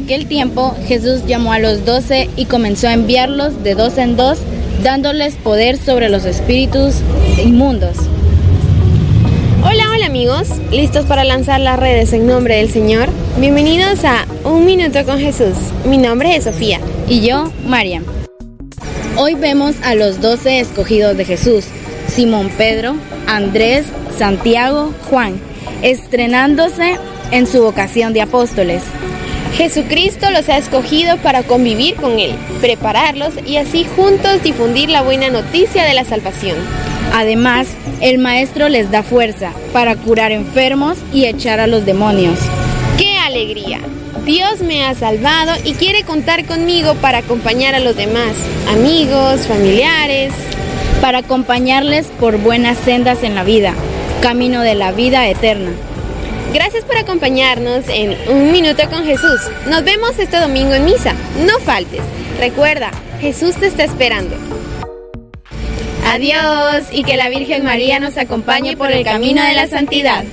aquel tiempo Jesús llamó a los doce y comenzó a enviarlos de dos en dos, dándoles poder sobre los espíritus inmundos. Hola, hola amigos, ¿listos para lanzar las redes en nombre del Señor? Bienvenidos a Un Minuto con Jesús. Mi nombre es Sofía. Y yo, Mariam. Hoy vemos a los doce escogidos de Jesús, Simón Pedro, Andrés, Santiago, Juan, estrenándose en su vocación de apóstoles. Jesucristo los ha escogido para convivir con Él, prepararlos y así juntos difundir la buena noticia de la salvación. Además, el Maestro les da fuerza para curar enfermos y echar a los demonios. ¡Qué alegría! Dios me ha salvado y quiere contar conmigo para acompañar a los demás, amigos, familiares. Para acompañarles por buenas sendas en la vida, camino de la vida eterna. Gracias por acompañarnos en Un Minuto con Jesús. Nos vemos este domingo en misa. No faltes. Recuerda, Jesús te está esperando. Adiós y que la Virgen María nos acompañe por el camino de la santidad.